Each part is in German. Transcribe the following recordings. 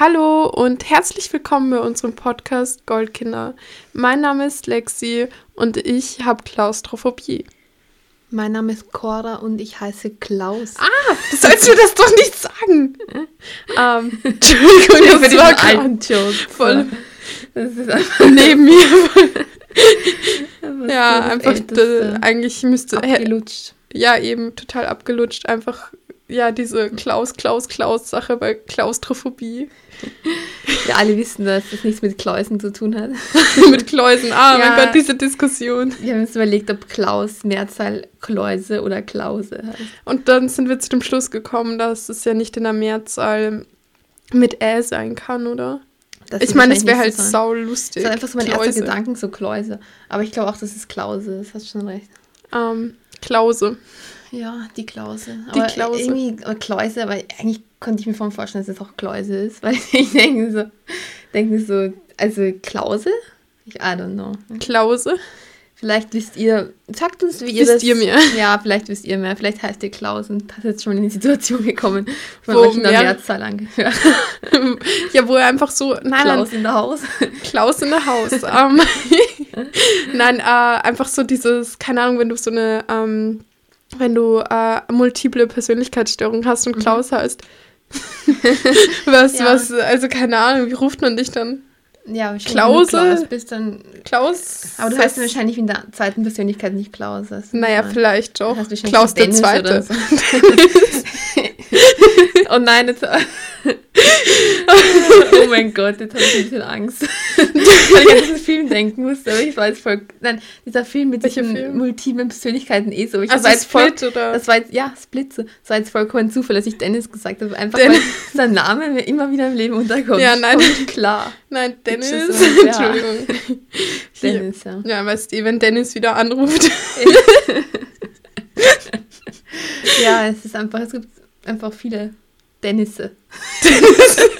Hallo und herzlich willkommen bei unserem Podcast Goldkinder. Mein Name ist Lexi und ich habe Klaustrophobie. Mein Name ist Cora und ich heiße Klaus. Ah, du sollst mir das doch nicht sagen. ähm, Entschuldigung, das war alten Joke. Voll. Das ist einfach neben mir. ja, einfach äh, eigentlich müsste abgelutscht. Ja, eben total abgelutscht. Einfach ja, diese Klaus, Klaus, Klaus-Sache bei Klaustrophobie. Ja, alle wissen, dass das nichts mit Kläusen zu tun hat. mit Kläusen, ah, ja, mein Gott, diese Diskussion. Wir haben uns überlegt, ob Klaus Mehrzahl Kläuse oder Klause heißt. Und dann sind wir zu dem Schluss gekommen, dass es ja nicht in der Mehrzahl mit Ä sein kann, oder? Das ich meine, es wäre halt so sau lustig. Das ist einfach so mein Kläuse. erster Gedanken, so Kläuse. Aber ich glaube auch, das ist Klause, das hast schon recht. Ähm, Klause. Ja, die Klause. Die aber Klause. Irgendwie, aber Kläuse, aber eigentlich konnte ich mir vorhin vorstellen, dass es auch Kläuse ist, weil ich denke so, denke so, also Klause? Ich, I don't know. Klause? Vielleicht wisst ihr, sagt uns, wie ihr wisst das... ihr mehr? Ja, vielleicht wisst ihr mehr. Vielleicht heißt ihr Klaus und hat jetzt schon in die Situation gekommen, wo euch in der Mehrzahl angehört. ja, wo er einfach so... Nein, Klaus in der Haus. Klaus in der Haus. um, ähm, nein, äh, einfach so dieses, keine Ahnung, wenn du so eine... Ähm, wenn du äh, multiple Persönlichkeitsstörungen hast und mhm. Klaus mhm. heißt. was, ja. was, also keine Ahnung, wie ruft man dich dann? Ja, Klause. Klaus bist dann. Klaus. Aber du heißt wahrscheinlich in der zweiten Persönlichkeit nicht Klaus. Naja, vielleicht doch. Klaus der Zweite. So. oh nein, jetzt. Oh mein Gott, jetzt habe ich ein bisschen Angst. Weil ich an diesen Film denken musste, aber ich war jetzt voll. Nein, dieser Film mit Welcher diesen multiplen Persönlichkeiten eh so. Ich also das Split, voll, oder? Das war jetzt, ja, Splitze. Das war jetzt vollkommen Zufall, dass ich Dennis gesagt habe. Einfach Dennis. weil sein Name mir immer wieder im Leben unterkommt. Ja, nein. klar. Nein, Dennis. Entschuldigung. Dennis, ja. Ja, weißt du, wenn Dennis wieder anruft. ja, es ist einfach, es gibt einfach viele Dennisse. Dennisse.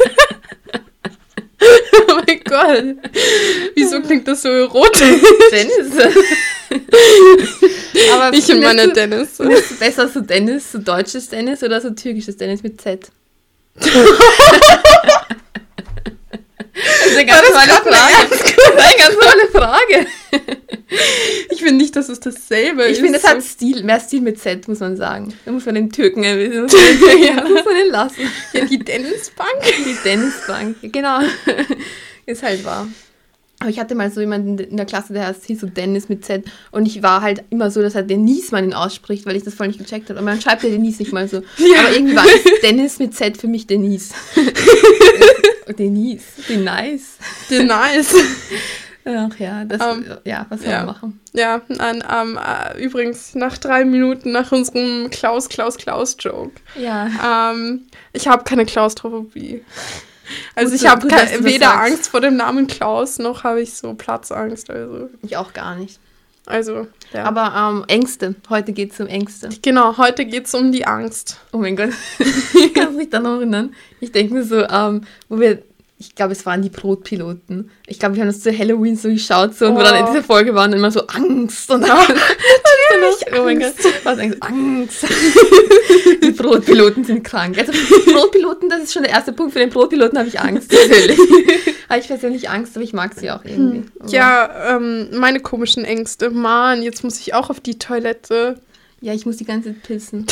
oh mein Gott. Wieso klingt das so erotisch? Dennisse. Aber ich und meine Dennis. Besser so Dennis, so deutsches Dennis oder so türkisches Dennis mit Z? Das ist eine ganz tolle Frage. eine ganz tolle Frage. Ich finde nicht, dass es dasselbe ich ist. Ich finde, es hat Stil, mehr Stil mit Z, muss man sagen. Da muss man den Türken erwischen. ja. muss man den lassen. Ja, die Dennisbank. Die Dennisbank, genau. Ist halt wahr. Aber ich hatte mal so jemanden in der Klasse, der heißt, hieß so Dennis mit Z. Und ich war halt immer so, dass er Denise man ihn ausspricht, weil ich das voll nicht gecheckt habe. Aber man schreibt ja Denise nicht mal so. Ja. Aber irgendwie war Dennis mit Z für mich Denise. Denise. Denise. Denise. Ach ja, das, um, ähm, ja, was soll ja. man machen? Ja, an, um, uh, übrigens nach drei Minuten nach unserem Klaus, Klaus, Klaus-Joke. Ja. Um, ähm, ich habe keine Klaustrophobie. Also gut, ich habe weder Angst vor dem Namen Klaus, noch habe ich so Platzangst. Also. Ich auch gar nicht. Also, ja. Aber ähm, Ängste. Heute geht es um Ängste. Genau, heute geht es um die Angst. Oh mein Gott. Kannst du mich da noch erinnern? Ich denke mir so, ähm, wo wir ich glaube, es waren die Brotpiloten. Ich glaube, wir haben das zu Halloween so geschaut so, und oh. wir dann in dieser Folge waren immer so Angst und dann, natürlich, oh mein Gott, was Angst. Angst. die Brotpiloten sind krank. Also Brotpiloten, das ist schon der erste Punkt. Für den Brotpiloten habe ich Angst, natürlich. habe ich persönlich Angst, aber ich mag sie auch irgendwie. Hm. Ja, ähm, meine komischen Ängste. Mann, jetzt muss ich auch auf die Toilette. Ja, ich muss die ganze Zeit pissen.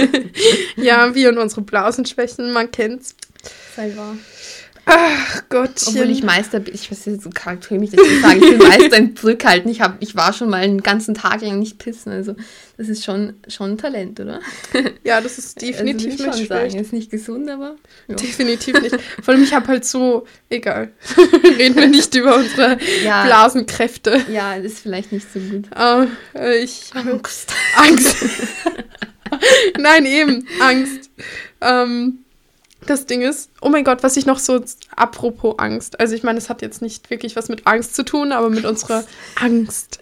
ja, wir und unsere Blasenschwächen, man kennt's. Sei wahr. Ach Gott. Obwohl ich Meister bin, ich weiß nicht, so charakteristisch das zu sagen, ich bin Meister im Zurückhalten. Ich, hab, ich war schon mal einen ganzen Tag lang nicht pissen. Also das ist schon, schon ein Talent, oder? Ja, das ist also, definitiv also, nicht sagen. Ist nicht gesund, aber. Ja. Definitiv nicht. Vor allem, ich habe halt so, egal. Reden wir nicht über unsere ja, Blasenkräfte. Ja, das ist vielleicht nicht so gut. Uh, ich Angst. Angst. Nein, eben, Angst. Ähm, das Ding ist, oh mein Gott, was ich noch so, apropos Angst, also ich meine, es hat jetzt nicht wirklich was mit Angst zu tun, aber mit unserer Angst,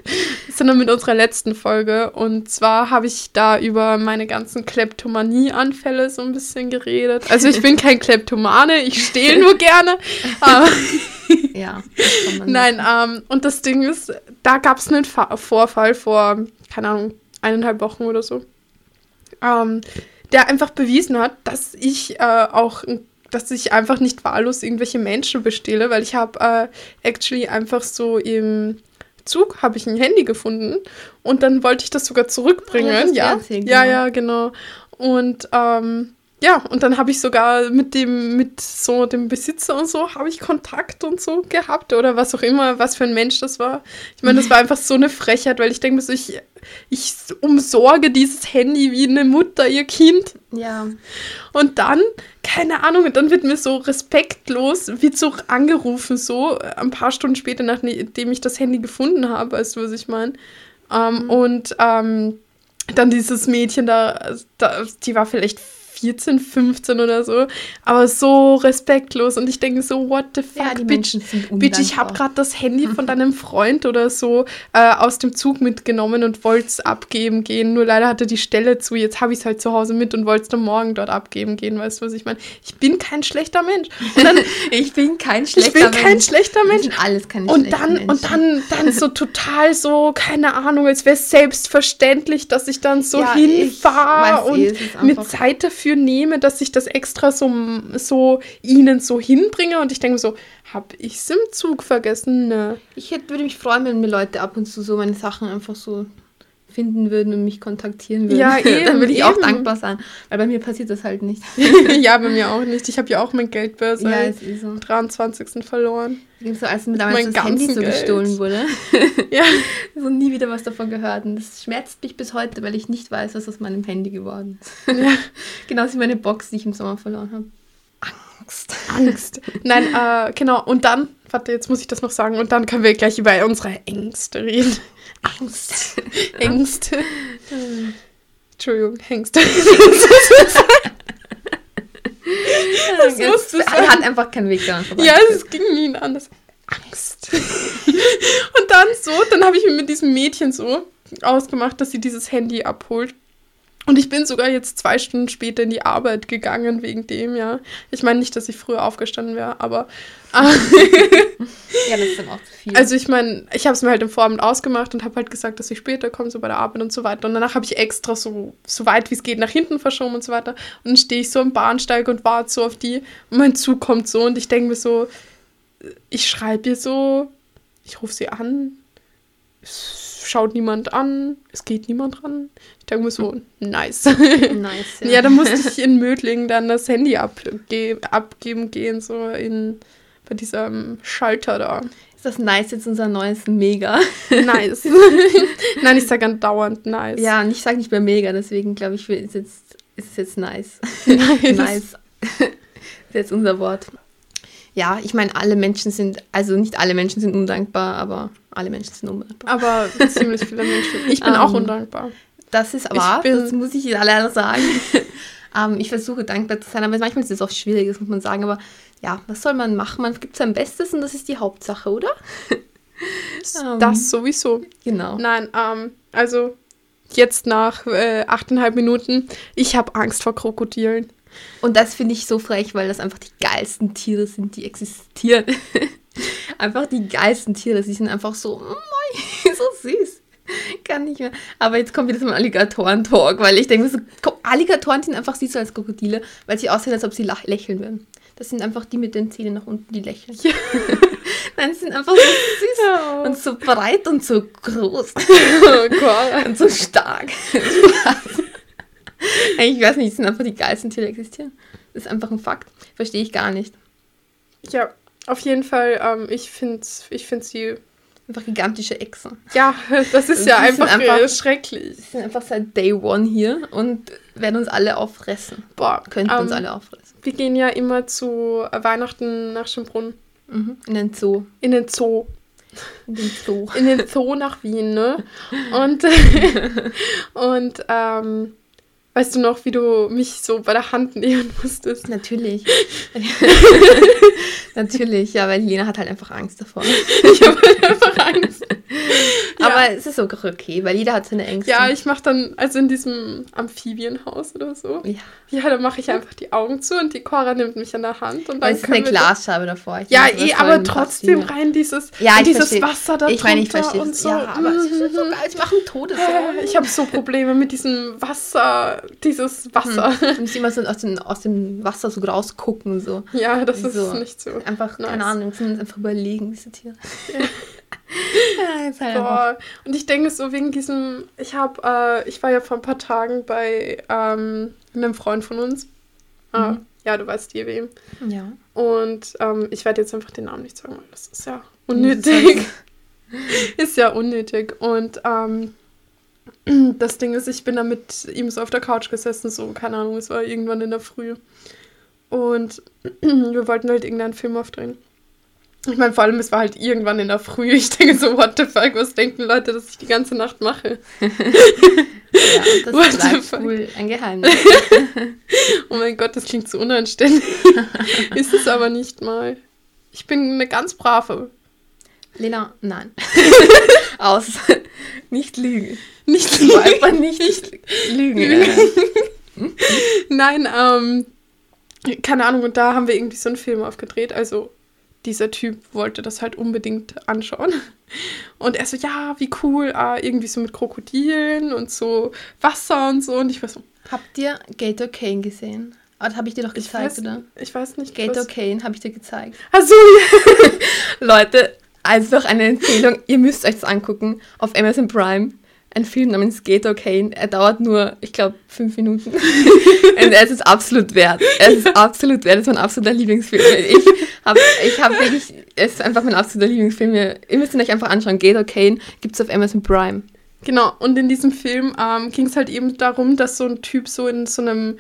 sondern mit unserer letzten Folge. Und zwar habe ich da über meine ganzen Kleptomanie-Anfälle so ein bisschen geredet. Also ich bin kein Kleptomane, ich stehle nur gerne. ja. Nein, ähm, und das Ding ist, da gab es einen Fa Vorfall vor, keine Ahnung, eineinhalb Wochen oder so. Ähm, der einfach bewiesen hat, dass ich äh, auch dass ich einfach nicht wahllos irgendwelche Menschen bestehle, weil ich habe äh, actually einfach so im Zug habe ich ein Handy gefunden und dann wollte ich das sogar zurückbringen. Das ja, ja, genau. ja, genau. Und ähm, ja, und dann habe ich sogar mit dem, mit so dem Besitzer und so, habe ich Kontakt und so gehabt oder was auch immer, was für ein Mensch das war. Ich meine, das war einfach so eine Frechheit, weil ich denke mir so, ich, ich umsorge dieses Handy wie eine Mutter ihr Kind. Ja. Und dann, keine Ahnung, und dann wird mir so respektlos, wird so angerufen, so äh, ein paar Stunden später, nachdem ich das Handy gefunden habe, weißt du, was ich meine? Ähm, Und ähm, dann dieses Mädchen da, da, die war vielleicht 14, 15 oder so, aber so respektlos. Und ich denke so, what the fuck, Ja, bitch, bitch, ich habe gerade das Handy von deinem Freund oder so äh, aus dem Zug mitgenommen und wollte es abgeben gehen. Nur leider hatte die Stelle zu. Jetzt habe ich es halt zu Hause mit und wollte es dann morgen dort abgeben gehen. Weißt du, was ich meine? Ich bin kein schlechter Mensch. Und dann, Ich bin kein ich schlechter bin kein Mensch. schlechter Wir Mensch. sind alles keine Und dann, Menschen. und dann, dann so total so, keine Ahnung, als wäre es selbstverständlich, dass ich dann so Ja, ich hinfahre und eh, mir einfach- Zeit dafür nehme, dass ich das extra so, so ihnen so hinbringe. Und ich denke so, hab ich's im Zug vergessen? Ne. Ich hätte, würde mich freuen, wenn mir Leute ab und zu so meine Sachen einfach so finden würden und mich kontaktieren würden. Ja, eben, Dann würde ich auch eben. dankbar sein. Weil bei mir passiert das halt nicht. ja, bei mir auch nicht. Ich habe ja auch mein Geldbörse ja, am ist so. 23. verloren. So als mir damals Mein das Handy so Geld. gestohlen wurde. Ja. so nie wieder was davon gehört. Und das schmerzt mich bis heute, weil ich nicht weiß, was aus meinem Handy geworden ist. ja. Genauso wie meine Box, die ich im Sommer verloren habe. Angst. Angst. Nein, äh, genau. Und dann, warte, jetzt muss ich das noch sagen. Und dann können wir gleich über unsere Ängste reden. Angst. Ängste. Entschuldigung. Das du Er hat einfach keinen Weg daran vorbei. ja, es ging nie anders. Angst. Und dann so, dann habe ich mir mit diesem Mädchen so ausgemacht, dass sie dieses Handy abholt. Und ich bin sogar jetzt zwei Stunden später in die Arbeit gegangen wegen dem, ja. Ich meine nicht, dass ich früher aufgestanden wäre, aber ja, das ist dann auch zu viel. Also ich meine, ich habe es mir halt im Vorabend ausgemacht und habe halt gesagt, dass ich später komme, so bei der Arbeit und so weiter. Und danach habe ich extra so, so weit wie es geht nach hinten verschoben und so weiter. Und dann stehe ich so am Bahnsteig und warte so auf die. Und mein Zug kommt so und ich denke mir so, ich schreibe ihr so, ich rufe sie an, schaut niemand an, es geht niemand ran. Ich denke mir so, nice. nice. ja, dann musste ich in Mödling dann das Handy abge abgeben gehen, so in bei diesem Schalter da. Ist das nice jetzt unser neues Mega? Nice. Nein, ich sage andauernd nice. Ja, und ich sage nicht mehr Mega, deswegen glaube ich, ist jetzt, ist es jetzt nice. Nice. nice. ist jetzt unser Wort. Ja, ich meine, alle Menschen sind, also nicht alle Menschen sind undankbar, aber alle Menschen sind undankbar. Aber ziemlich viele Menschen. Ich bin Ähm, auch undankbar. Das ist wahr, das muss ich leider sagen. ähm, ich versuche dankbar zu sein, aber manchmal ist es auch schwierig, das muss man sagen. Aber ja, was soll man machen? Man gibt sein Bestes und das ist die Hauptsache, oder? Ähm, Das sowieso. Genau. Nein, ähm, also jetzt nach äh, achteinhalb Minuten, ich habe Angst vor Krokodilen. Und das finde ich so frech, weil das einfach die geilsten Tiere sind, die existieren. einfach die geilsten Tiere. Sie sind einfach so, mm, so süß. Kann nicht mehr. Aber jetzt kommt wieder zum Alligatoren-Talk, weil ich denke, so, komm, Alligatoren sind einfach süßer als Krokodile, weil sie aussehen, als ob sie lächeln würden. Das sind einfach die mit den Zähnen nach unten, die lächeln. Nein, sie sind einfach so süß Ja. und so breit und so groß Oh Gott. und so stark. ich weiß nicht, es sind einfach die geilsten Tiere, die existieren. Das ist einfach ein Fakt. Verstehe ich gar nicht. Ja, auf jeden Fall, ähm, ich finde ich find sie. Einfach gigantische Echsen. Ja, das ist ja einfach, einfach- äh, schrecklich. Die sind einfach seit Day One hier und werden uns alle auffressen. Boah, Könnten uns ähm, alle auffressen. Wir gehen ja immer zu äh, Weihnachten nach Schönbrunn. Mhm. In den Zoo. In den Zoo. In den Zoo. in den Zoo nach Wien, ne? Und, und ähm, weißt du noch, wie du mich so bei der Hand nehmen musstest? Natürlich. Natürlich, ja, weil Lena hat halt einfach Angst davor. Ich habe einfach Angst. Aber es ist auch okay, weil jeder hat seine Ängste. Ja, ich mache dann, also in diesem Amphibienhaus oder so. Ja. Ja, dann mache ich einfach die Augen zu und die Cora nimmt mich an der Hand und dann es ist eine wir- Glasscheibe davor. Ich Ja, eh, ist aber trotzdem Faszien. rein dieses, Ja, dieses. Wasser da Ich meine, ich drunter verstehe und so. Ja, aber es ist so geil. Ich mache einen Todessorgen. Ich habe so Probleme mit diesem Wasser, dieses Wasser. Du musst immer so aus dem, aus dem Wasser so rausgucken und so. Ja, das ist So. nicht so. Einfach, keine Nice. Ahnung, sind einfach überlegen, diese Tiere. ja, einfach. Boah. Und ich denke so wegen diesem, ich habe, äh, ich war ja vor ein paar Tagen bei ähm, einem Freund von uns. Äh, Mhm. Ja, du weißt dir wem. Ja. Und ähm, ich werde jetzt einfach den Namen nicht sagen, weil das ist ja unnötig. ist ja unnötig. Und ähm, das Ding ist, ich bin da mit ihm so auf der Couch gesessen, so, keine Ahnung, es war irgendwann in der Früh. Und wir wollten halt irgendeinen Film aufdrehen. Ich meine, vor allem, es war halt irgendwann in der Früh. Ich denke so, what the fuck, was denken Leute, dass ich die ganze Nacht mache? Ja, das What the bleibt fuck? wohl ein Geheimnis. Oh mein Gott, das klingt so unanständig. ist es aber nicht mal. Ich bin eine ganz brave. Lena, nein. Aus. Nicht lügen. Nicht Du einfach nicht lügen. äh. Nein, ähm, keine Ahnung, und da haben wir irgendwie so einen Film aufgedreht. Also, dieser Typ wollte das halt unbedingt anschauen. Und er so, ja, wie cool, ah, irgendwie so mit Krokodilen und so Wasser und so. Und ich war so, Habt ihr Gator Kane gesehen? Ah, habe ich dir doch ich gezeigt, weiß, oder? ich weiß nicht. Gator Kane habe ich dir gezeigt. Ach so, ja. Leute, einfach eine Empfehlung. Ihr müsst euch das angucken auf Amazon Prime. Ein Film namens Gator Kane. Er dauert nur, ich glaube, fünf Minuten. Und es ist absolut wert. Es ist absolut wert. Es ist mein absoluter Lieblingsfilm. Ich habe ich hab wirklich, es ist einfach mein absoluter Lieblingsfilm. Ihr ihr müsst ihn euch einfach anschauen. Gator Kane gibt es auf Amazon Prime. Genau, und in diesem Film ähm, ging es halt eben darum, dass so ein Typ so in so einem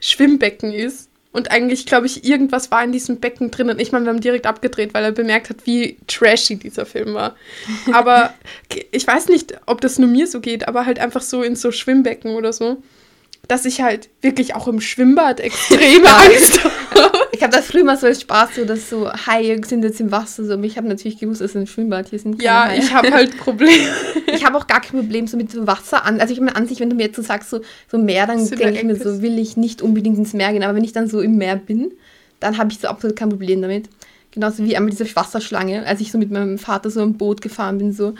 Schwimmbecken ist. Und eigentlich, glaube ich, irgendwas war in diesem Becken drin. Und ich meine, wir haben direkt abgedreht, weil er bemerkt hat, wie trashy dieser Film war. Aber ich weiß nicht, ob das nur mir so geht, aber halt einfach so in so Schwimmbecken oder so, dass ich halt wirklich auch im Schwimmbad extreme. Angst habe. Ich habe das früher mal so als Spaß, so dass so Haie sind jetzt im Wasser. So. Ich habe natürlich gewusst, es ist ein Schwimmbad. Hier sind Ja, Haie. ich habe halt Probleme. Ich habe auch gar kein Problem so mit so Wasser an. Also ich meine an sich, wenn du mir jetzt so sagst, so, so Meer, dann denke ich mir so, will ich nicht unbedingt ins Meer gehen. Aber wenn ich dann so im Meer bin, dann habe ich so absolut kein Problem damit. Genauso wie einmal diese Wasserschlange, als ich so mit meinem Vater so im Boot gefahren bin, so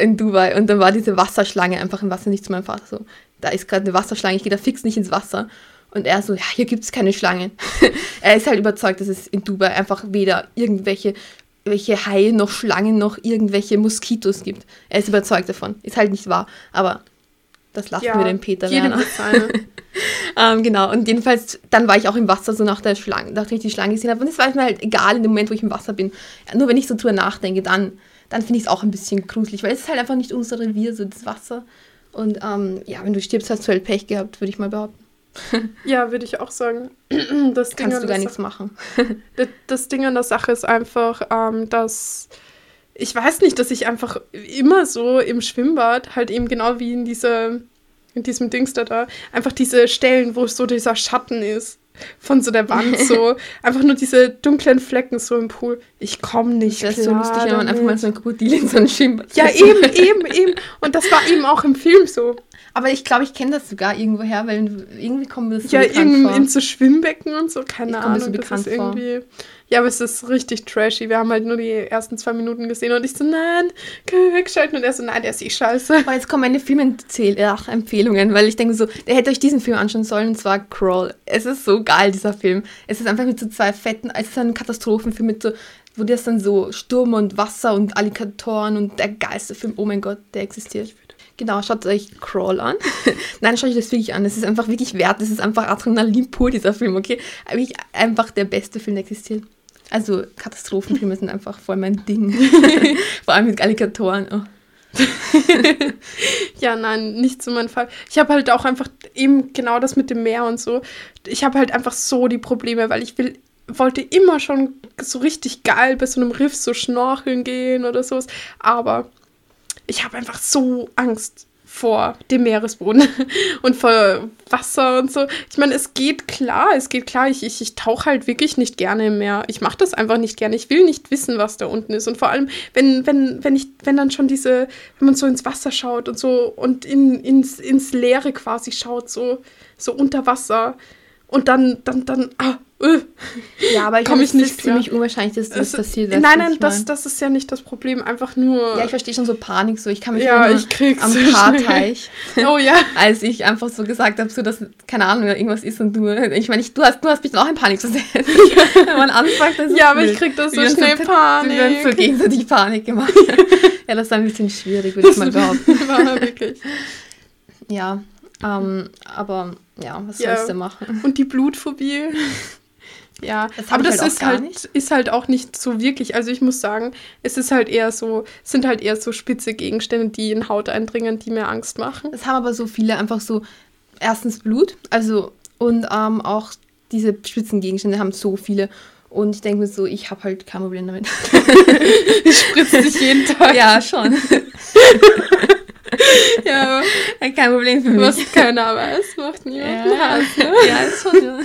in Dubai. Und dann war diese Wasserschlange einfach im Wasser, nicht zu meinem Vater so. Da ist gerade eine Wasserschlange, ich gehe da fix nicht ins Wasser. Und er so, ja, hier gibt es keine Schlangen. er ist halt überzeugt, dass es in Dubai einfach weder irgendwelche welche Haie noch Schlangen noch irgendwelche Moskitos gibt. Er ist überzeugt davon. Ist halt nicht wahr. Aber das lassen wir dem Peter Werner. Ähm, genau, und jedenfalls, dann war ich auch im Wasser, so nach der Schlange, nachdem ich die Schlange gesehen habe. Und es war mir halt egal in dem Moment, wo ich im Wasser bin. Nur wenn ich so drüber nachdenke, dann, dann finde ich es auch ein bisschen gruselig, weil es ist halt einfach nicht unser Revier, so das Wasser. Und ähm, ja, wenn du stirbst, hast du halt Pech gehabt, würde ich mal behaupten. Ja, würde ich auch sagen. Das Ding Kannst an du gar nichts machen. Das- Das Ding an der Sache ist einfach, ähm, dass ich weiß nicht, dass ich einfach immer so im Schwimmbad, halt eben genau wie in dieser, in diesem Dings da da, einfach diese Stellen, wo so dieser Schatten ist von so der Wand, so einfach nur diese dunklen Flecken so im Pool. Ich komme nicht Das klar. so lustig, wenn man einfach mal so ein Krokodil in so ein Schwimmbad ja, eben, eben, eben. Und das war eben auch im Film so. Aber ich glaube, ich kenne das sogar irgendwoher, weil irgendwie kommen wir das so ja, in, vor. in so Schwimmbecken und so, keine Ich Ahnung. so das bekannt vor. irgendwie. Ja, aber es ist richtig trashy. Wir haben halt nur die ersten zwei Minuten gesehen und ich so, nein, können wir wegschalten? Und er so, nein, der ist eh scheiße. Aber jetzt kommen meine Filmempfehlungen, weil ich denke so, der hätte euch diesen Film anschauen sollen, und zwar Crawl. Es ist so geil, dieser Film. Es ist einfach mit so zwei fetten, es ist ein Katastrophenfilm mit so, wo das dann so Sturm und Wasser und Alligatoren und der geilste Film, oh mein Gott, der existiert. Genau, schaut euch Crawl an. Nein, schaut euch das wirklich an. Es ist einfach wirklich wert. Es ist einfach Adrenalin pur, dieser Film, okay? Wirklich einfach der beste Film, der existiert. Also, Katastrophenfilme sind einfach voll mein Ding. Vor allem mit Alligatoren. Oh. Ja, nein, nicht so mein Fall. Ich habe halt auch einfach eben genau das mit dem Meer und so. Ich habe halt einfach so die Probleme, weil ich will, wollte immer schon so richtig geil bei so einem Riff so schnorcheln gehen oder sowas. Aber ich habe einfach so Angst vor dem Meeresboden und vor Wasser und so. Ich meine, es geht klar, es geht klar. Ich, ich, ich tauche halt wirklich nicht gerne im Meer. Ich mache das einfach nicht gerne. Ich will nicht wissen, was da unten ist. Und vor allem, wenn, wenn, wenn ich, wenn dann schon diese, wenn man so ins Wasser schaut und so und in, ins, ins Leere quasi schaut, so, so unter Wasser. Und dann, dann, dann, ah, öh, Ja, aber ich glaube, ich es nicht ist klar. ziemlich unwahrscheinlich, dass das es- passiert. Nein, nein, das, das ist ja nicht das Problem. Einfach nur. Ja, ich verstehe schon so Panik, so ich kann mich Ja, ich am so schnell. Paarteich, oh ja. als ich einfach so gesagt habe, so dass, keine Ahnung, irgendwas ist und du, ich meine, ich, du, hast, du hast mich dann auch in Panik versetzt. Wenn man anfängt, das ist Ja, aber ich krieg das so Wir haben schnell Wir haben so Panik. gegenseitig Panik gemacht. ja, das war ein bisschen schwierig, würde ich mal behaupten. War wirklich. Ja, ähm, aber ja, was Ja. sollst du machen? Und die Blutphobie. Ja, Das aber ich das halt ist halt, nicht. ist halt auch nicht so wirklich. Also ich muss sagen, es ist halt eher so, sind halt eher so spitze Gegenstände, die in Haut eindringen, die mir Angst machen. Das haben aber so viele einfach so, erstens Blut, also und ähm, auch diese Spitzengegenstände haben so viele. Und ich denke mir so, ich habe halt kein Problem damit. Spritzt sich jeden Tag. ja, schon. Ja, kein Problem für mich. was keiner weiß, macht niemand Ja, Hass. Ne? ja, ist schon. Ja.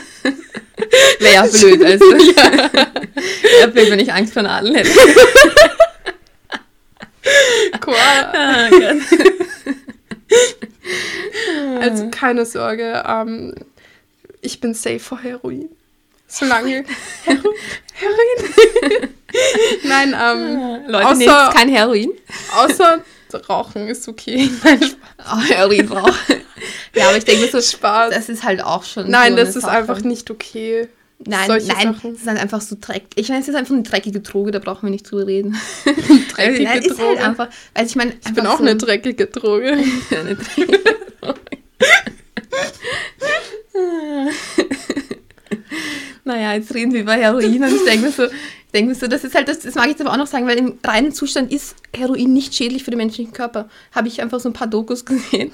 Wäre ja blöd, also. Wäre blöd, wenn ich Angst vor Nadeln hätte. Koala. Ah. Also keine Sorge, ähm, ich bin safe vor Heroin. Solange. Hero Heroin? Nein, ähm, Leute, Außer- kein Heroin. außer Rauchen ist okay. Nein, Spaß. Oh, Heroin braucht. ja, aber ich denke mir so, Spaß. das ist halt auch schon. Nein, so das ist Sache. einfach nicht okay. Nein, solche nein, Sachen. es ist halt einfach so dreck. Ich meine, es ist einfach eine dreckige Droge, da brauchen wir nicht drüber reden. Dreckige nein, ist halt Droge. einfach, also ich meine, Ich bin auch eine dreckige Droge. eine dreckige Droge. naja, jetzt reden wir über Heroin und ich denke mir so, denke so, das ist halt, das, das mag ich jetzt aber auch noch sagen, weil im reinen Zustand ist Heroin nicht schädlich für den menschlichen Körper. Habe ich einfach so ein paar Dokus gesehen.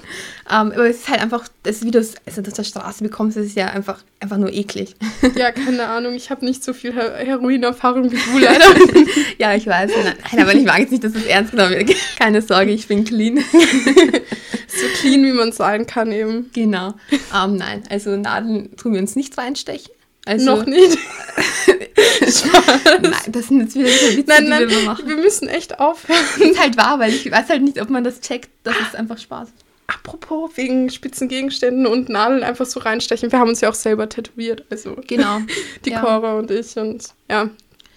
Ähm, aber es ist halt einfach, das, wie du es also auf der Straße bekommst, das ist ja einfach, einfach nur eklig. Ja, keine Ahnung. Ich habe nicht so viel Her Heroinerfahrung wie du leider. Ja, ich weiß. Nein, aber ich mag jetzt nicht, dass es ernst genommen wird. Keine Sorge, ich bin clean. so clean, wie man sein kann eben. Genau. Ähm, nein, also Nadeln tun wir uns nicht reinstechen. Also, Noch nicht. Nein, das sind jetzt wieder so Witze, Nein, die nein, wir machen. wir müssen echt aufhören. Das ist halt wahr, weil ich weiß halt nicht, ob man das checkt. Das ist einfach Spaß. Apropos, wegen spitzen Gegenständen und Nadeln einfach so reinstechen. Wir haben uns ja auch selber tätowiert. Also Genau. die ja. Cora und ich. Und ja.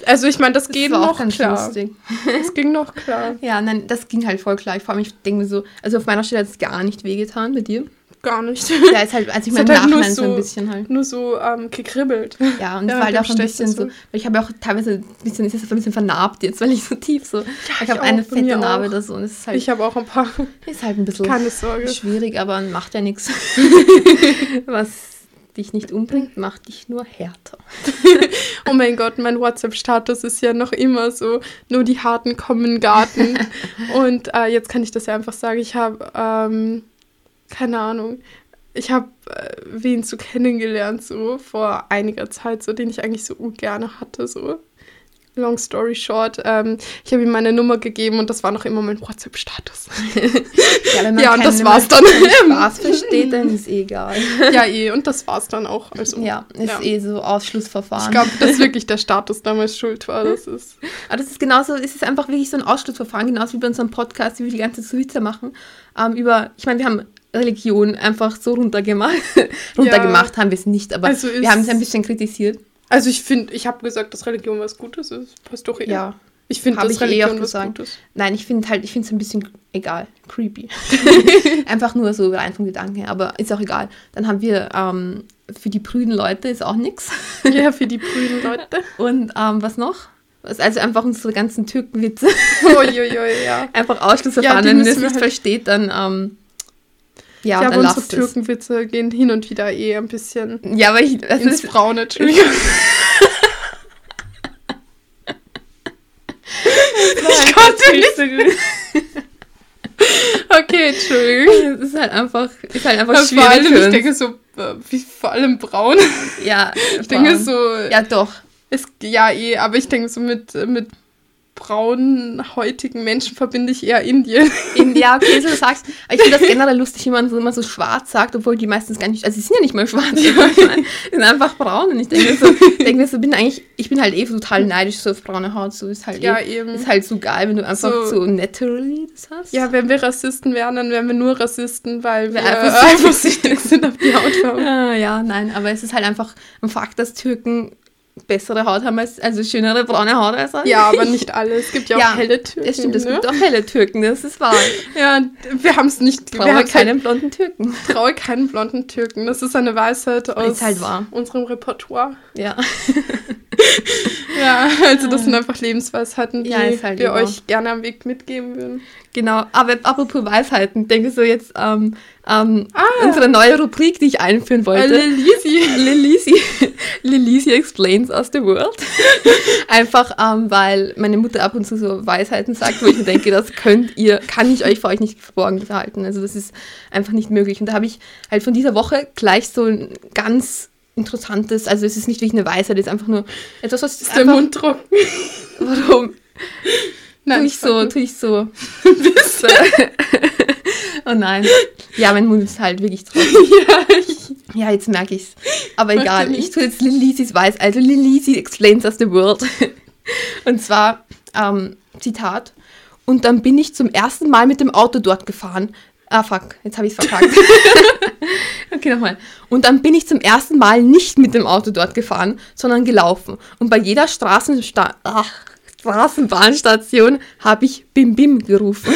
Also ich meine, das, Das auch noch ganz klar. lustig. Das ging noch klar. Ja, nein, das ging halt voll klar. Ich vor allem, ich denke mir so, also auf meiner Stelle hat es gar nicht wehgetan bei dir. Gar nicht. Ja, ist halt, also ich Es meine, halt nur Nachhinein so ein so- bisschen halt. Nur so ähm, gekribbelt. Ja, und es Ja, war halt auch ein bisschen so, weil ich habe ja auch teilweise ein bisschen, ist es ein bisschen vernarbt jetzt, weil ich so tief so, ich ich habe eine fette Narbe oder so und es ist halt, Ich habe auch ein paar. ist halt ein bisschen Keine Sorge. schwierig, aber macht ja nichts. Was dich nicht umbringt, macht dich nur härter. Oh mein Gott, mein WhatsApp-Status ist ja noch immer so, nur die Harten kommen in den Garten. Und äh, jetzt kann ich das ja einfach sagen, ich habe, ähm, keine Ahnung, ich habe äh, wen so kennengelernt, so vor einiger Zeit, so den ich eigentlich so gerne hatte, so. Long story short, ähm, ich habe ihm meine Nummer gegeben und das war noch immer mein WhatsApp-Status. Ja, Ja, und das war's dann. Spaß versteht, dann ist eh egal. ja, eh, und das war's dann auch. Also, Ja, ist Ja. eh so Ausschlussverfahren. Ich glaube, dass wirklich der Status damals schuld war. Das ist. Aber das ist genauso, es ist einfach wirklich so ein Ausschlussverfahren, genauso wie bei unserem Podcast, wie wir die ganze Witze machen. Ähm, über, ich meine, wir haben Religion einfach so runtergemacht. runtergemacht haben wir es nicht, aber Also wir haben es ein bisschen kritisiert. Also ich finde, ich habe gesagt, dass Religion was Gutes ist. Passt doch eh. Ja. Ich finde, dass ich eh Religion auch was gesagt. Gutes. Nein, ich finde halt, ich finde es ein bisschen egal, creepy. Einfach nur so rein vom Gedanken her, aber ist auch egal. Dann haben wir ähm, für die prüden Leute ist auch nichts. Ja, für die prüden Leute. Und ähm, was noch? Also einfach unsere ganzen Türkenwitze. Uiuiui, ja. Einfach Ausschlussverfahren. Ja, Wenn müssen wir nicht halt- versteht, dann ähm, ja, dann aber unsere lasst es. Türkenwitze gehen hin und wieder eh ein bisschen Ja, aber ich, also ins es, Braune. Entschuldigung. ich konnte nicht. Okay, Entschuldigung. Es ist halt einfach, ist halt einfach Vor schwierig allem, für ich denke so, äh, wie vor allem braun. ja, Ich denke vor allem. so, Ja, doch. es, ja eh, aber ich denke so mit, mit braunhäutigen Menschen verbinde ich eher Indien. In, ja, okay, so du sagst. Ich finde das generell lustig, wenn man so immer so schwarz sagt, obwohl die meistens gar nicht, also sie sind ja nicht mal schwarz, sie sind einfach braun. Und ich denke so, denke mir so, bin eigentlich, ich bin halt eh total neidisch so auf braune Haut. So ist halt Ja, eh, eben. ist halt so geil, wenn du einfach so, So- naturally das hast. Ja, wenn wir Rassisten wären, dann wären wir nur Rassisten, weil wir Wir einfach süchtig sind auf die Hautfarbe. Ah, ja, nein, aber es ist halt einfach ein Fakt, dass Türken bessere Haut haben als, also schönere braune Haut als andere. Ja, aber nicht alle. Es gibt ja auch Ja, helle Türken. Das stimmt, es ne? gibt auch helle Türken, das ist wahr. Ja, wir haben es nicht. Traue halt, keinen blonden Türken. traue keinen blonden Türken. Das ist eine Weisheit aus halt unserem Repertoire. Ja. Ja, also das sind einfach Lebensweisheiten, die Ja, halt wir wahr. euch gerne am Weg mitgeben würden. Genau, aber apropos Weisheiten, denke so jetzt ähm, ähm, Ah. unsere neue Rubrik, die ich einführen Äh, wollte. Lisi. Lilisi, Lilisi explains us the world. Einfach, ähm, weil meine Mutter ab und zu so Weisheiten sagt, wo ich mir denke, das könnt ihr, kann ich euch vor euch nicht verborgen behalten. Also das ist einfach nicht möglich. Und da habe ich halt von dieser Woche gleich so ein ganz interessantes, also es ist nicht wirklich eine Weisheit, es ist einfach nur etwas, was Ist der einfach, Mund trocken? warum Nein, tue ich so, tue ich so. oh nein. Ja, mein Mund ist halt wirklich trocken. Ja, ich, Ja, jetzt merke ich's. Aber egal, ich tue jetzt Lilisis weiß, also Lilisi explains us the world. Und zwar, ähm, Zitat, und dann bin ich zum ersten Mal mit dem Auto dort gefahren. Ah, fuck, jetzt habe ich es verkackt. okay, nochmal. Und dann bin ich zum ersten Mal nicht mit dem Auto dort gefahren, sondern gelaufen. Und bei jeder Straßensta ach, Straßenbahnstation habe ich Bim Bim gerufen.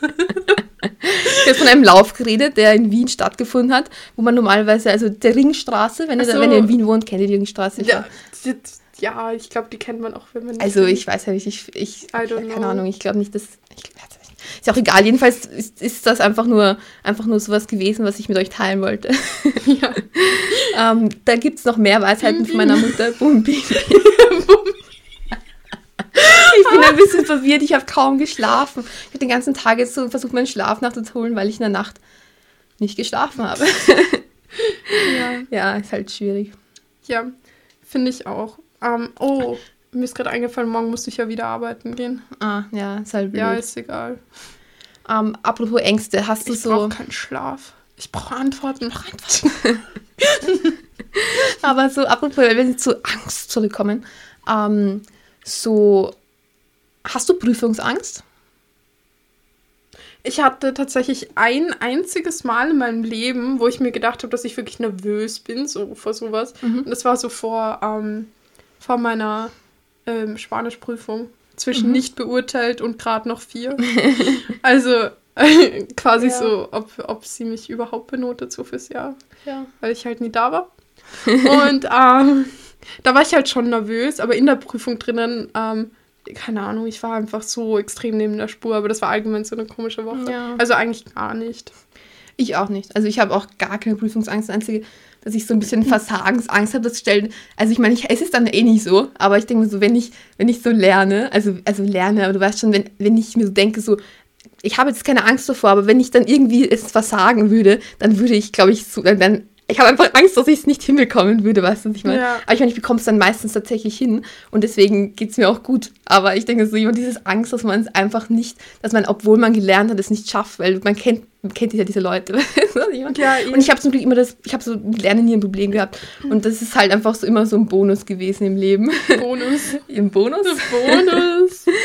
Ich habe von einem Lauf geredet, der in Wien stattgefunden hat, wo man normalerweise, also der Ringstraße, wenn, ihr, so. wenn ihr in Wien wohnt, kennt ihr die Ringstraße. ja, die- ja, ich glaube, die kennt man auch, wenn man nicht Also ich weiß ja nicht, ich, ich I don't keine know. Ahnung, ich glaube nicht, dass. Ich, ist auch egal, jedenfalls ist, ist das einfach nur, einfach nur sowas gewesen, was ich mit euch teilen wollte. Ja. ähm, da gibt es noch mehr Weisheiten von meiner Mutter. Bum, bim, Ich bin ein bisschen verwirrt, ich habe kaum geschlafen. Ich habe den ganzen Tag jetzt so versucht, meinen Schlaf nachzuholen, weil ich in der Nacht nicht geschlafen habe. ja. ja, ist halt schwierig. Ja, finde ich auch. Ähm, oh, mir ist gerade eingefallen, morgen muss ich ja wieder arbeiten gehen. Ah, ja, ist halt blöd. Ja, ist egal. ähm, apropos Ängste, hast du Ich so. brauche keinen Schlaf. Ich brauche Antworten. Aber so, apropos, wenn wir zu Angst zurückkommen, ähm, so, hast du Prüfungsangst? Ich hatte tatsächlich ein einziges Mal in meinem Leben, wo ich mir gedacht habe, dass ich wirklich nervös bin, so vor sowas. Mhm. Und das war so vor, ähm, vor meiner ähm, Spanischprüfung. Zwischen Mhm. nicht beurteilt und gerade noch vier. also quasi Ja. so, ob, ob sie mich überhaupt benotet so fürs Jahr. Ja. weil ich halt nie da war. Und ähm, da war ich halt schon nervös, aber in der Prüfung drinnen, ähm, keine Ahnung, ich war einfach so extrem neben der Spur, aber das war allgemein so eine komische Woche. Ja. Also eigentlich gar nicht. Ich auch nicht. Also ich habe auch gar keine Prüfungsangst. Das Einzige, dass ich so ein bisschen Versagensangst habe, das stellen. Also ich meine, ich, es ist dann eh nicht so, aber ich denke mir so, wenn ich, wenn ich so lerne, also, also lerne, aber du weißt schon, wenn, wenn ich mir so denke, so, ich habe jetzt keine Angst davor, aber wenn ich dann irgendwie es versagen würde, dann würde ich, glaube ich, so, dann- dann, ich habe einfach Angst, dass ich es nicht hinbekommen würde, weißt du, was ich meine? Ja. Aber ich meine, ich bekomme es dann meistens tatsächlich hin und deswegen geht es mir auch gut. Aber ich denke so, immer dieses Angst, dass man es einfach nicht, dass man, obwohl man gelernt hat, es nicht schafft, weil man kennt, man kennt ja diese Leute. Weißt du, was ich meine? Ja, und ich habe zum Glück immer das, ich habe so Lernen nie ein Problem gehabt. Und das ist halt einfach so immer so ein Bonus gewesen im Leben. Bonus. Im Bonus? Bonus.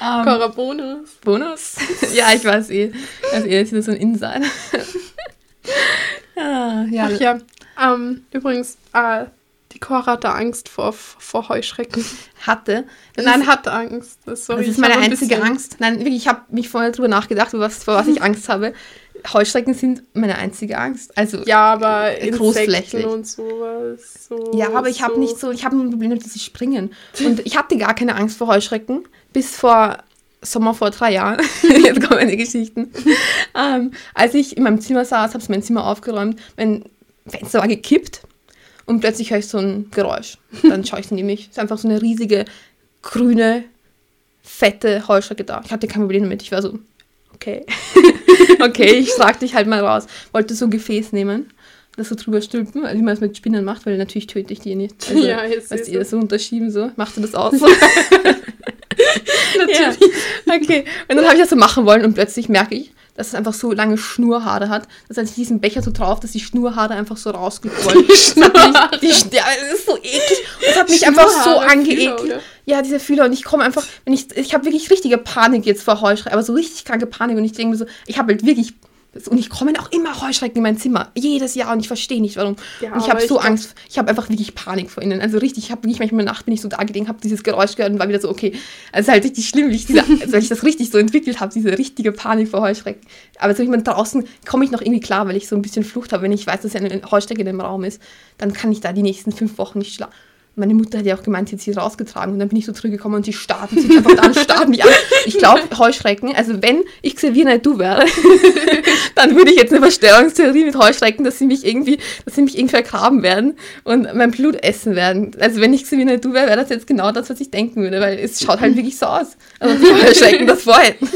Ähm, Parabonus. Bonus? ja, ich weiß eh. Also eh, ist so ein Insider. Ah, ja. Ach ja. Ähm, übrigens, äh, die Cora hatte Angst vor, vor Heuschrecken. Hatte. Das Nein, ist, hatte Angst. Das, sorry, das ist meine einzige bisschen- Angst. Nein, wirklich, ich habe mich vorher drüber nachgedacht, was, vor was ich Angst habe. Heuschrecken sind meine einzige Angst. Also Ja, aber Äh, großflächig. Und sowas. So, Ja, aber ich habe so. nicht so, ich habe ein Problem dass sie springen. Und ich hatte gar keine Angst vor Heuschrecken, bis vor Sommer vor drei Jahren. Jetzt kommen meine Geschichten. ähm, als ich in meinem Zimmer saß, habe ich mein Zimmer aufgeräumt, mein Fenster war gekippt und plötzlich höre ich so ein Geräusch. Dann schaue ich so nämlich, es ist einfach so eine riesige, grüne, fette Heuschrecke da. Ich hatte kein Problem damit. Ich war so, okay. okay, ich trage dich halt mal raus. Wollte so ein Gefäß nehmen, das so drüber stülpen, wie man es mit Spinnen macht, weil natürlich töte ich die nicht. Also, Ja, jetzt weißt ihr es. so unterschieben so. Machst du das aus? Ja. Okay. Und dann habe ich das so machen wollen und plötzlich merke ich, dass es einfach so lange Schnurhaare hat, dass als ich diesen Becher so drauf, dass die Schnurhaare einfach so rausgequollen sind. Die, das ist so eklig. Und das hat mich einfach so angeekelt. Fühler, ja, diese Fühler. Und ich komme einfach, wenn ich, ich habe wirklich richtige Panik jetzt vor Heuschrecken, aber so richtig kranke Panik. Und ich denke mir so, ich habe halt wirklich, und ich komme auch immer Heuschrecken in mein Zimmer. Jedes Jahr. Und ich verstehe nicht, warum. Ja, und ich habe ich so glaub- Angst. Ich habe einfach wirklich Panik vor ihnen. Also richtig, ich habe wirklich manchmal Nacht bin ich so da gelegen, habe dieses Geräusch gehört und war wieder so, okay. Also es ist halt richtig schlimm, wie ich, diese, also weil ich das richtig so entwickelt habe, diese richtige Panik vor Heuschrecken. Aber so ich meine, draußen komme ich noch irgendwie klar, weil ich so ein bisschen Flucht habe. Wenn ich weiß, dass eine Heuschrecke in dem Raum ist, dann kann ich da die nächsten fünf Wochen nicht schlafen. Meine Mutter hat ja auch gemeint, sie hat sie rausgetragen und dann bin ich so zurückgekommen und die starten sich einfach und starten mich an. Ich glaube, Heuschrecken, also wenn ich Xavier Naidoo wäre, dann würde ich jetzt eine Verschwörungstheorie mit Heuschrecken, dass sie mich irgendwie, dass sie mich irgendwie vergraben werden und mein Blut essen werden. Also wenn ich Xavier Naidoo wäre, wäre das jetzt genau das, was ich denken würde, weil es schaut halt wirklich so aus. Also die Heuschrecken das vorhätten.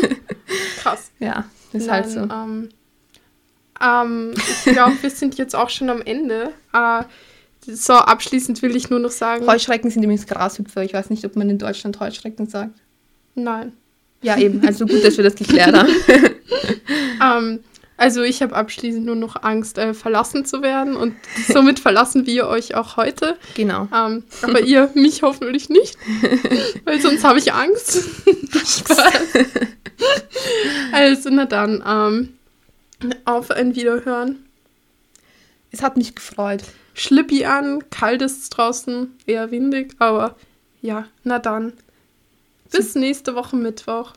Krass. Ja, ist halt so. Nein, ähm, ähm, ich glaube, wir sind jetzt auch schon am Ende. Äh, so, abschließend will ich nur noch sagen, Heuschrecken sind übrigens Grashüpfer. Ich weiß nicht, ob man in Deutschland Heuschrecken sagt. nein. Ja, eben. Also gut, dass wir das geklärt haben. Ähm, also ich habe abschließend nur noch Angst, äh, verlassen zu werden und somit verlassen wir euch auch heute. Genau. Ähm, aber ihr mich hoffentlich nicht, weil sonst habe ich Angst. Also, na dann, ähm, auf ein Wiederhören. Es hat mich gefreut. Schlippi an, kalt ist es draußen, eher windig, aber ja, na dann. Bis nächste Woche Mittwoch.